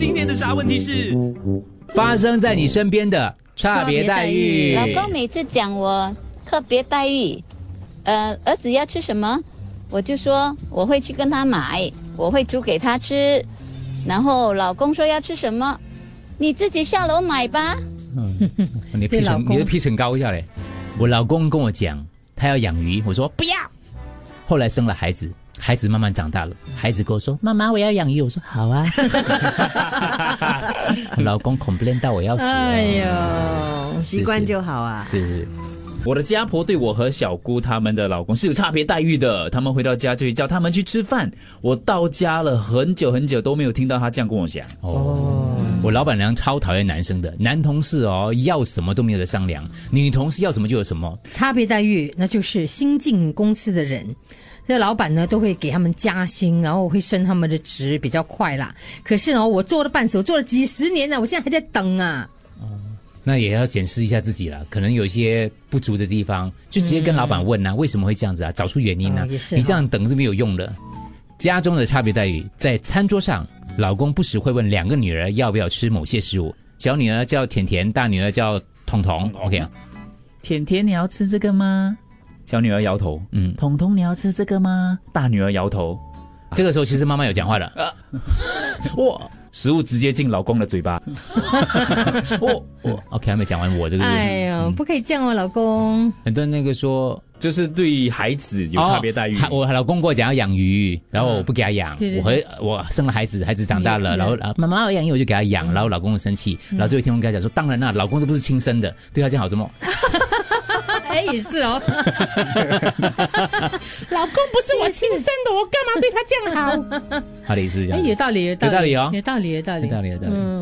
今天的啥问题是？发生在你身边的差别待遇。老公每次讲我特别待遇，呃，儿子要吃什么，我就说我会去跟他买，我会煮给他吃。然后老公说要吃什么，你自己下楼买吧。你批成你的批成高一下嘞。我老公跟我讲，他要养鱼，我说不要。后来生了孩子，孩子慢慢长大了，孩子跟我说：“妈妈，我要养鱼。”我说：“好啊。”老公 complain 到我要死。哎呦，习惯就好啊。是是。我的家婆对我和小姑他们的老公是有差别待遇的。他们回到家就会叫他们去吃饭。我到家了很久很久都没有听到他这样跟我讲。哦，我老板娘超讨厌男生的，男同事哦要什么都没有得商量，女同事要什么就有什么。差别待遇那就是新进公司的人，这老板呢都会给他们加薪，然后会升他们的职比较快啦。可是呢，我做了半死，我做了几十年了，我现在还在等啊。那也要检视一下自己了，可能有一些不足的地方，就直接跟老板问呐，为什么会这样子啊？找出原因呢？你这样等是没有用的。家中的差别待遇，在餐桌上，老公不时会问两个女儿要不要吃某些食物，小女儿叫甜甜，大女儿叫彤彤。OK 啊，甜甜你要吃这个吗？小女儿摇头。嗯，彤彤你要吃这个吗？大女儿摇头。这个时候其实妈妈有讲话了。哇！食物直接进老公的嘴巴。我我 OK 还没讲完，我这个哎呦，不可以这样哦，老公。很多人那个说，就是对孩子有差别待遇。我老公跟我讲要养鱼，然后我不给他养。我和我生了孩子，孩子长大了，然后妈妈要养鱼，我就给他养，然后老公生气，然后这位听众跟他讲说，当然啦，老公都不是亲生的，对他这样好怎么？哎，也是哦。老公不是我亲生的，我干嘛对他这样好？他的意思是这样。哎，有道理，有道理，有道理哦，有道理，有道理，有道理，有道理。嗯。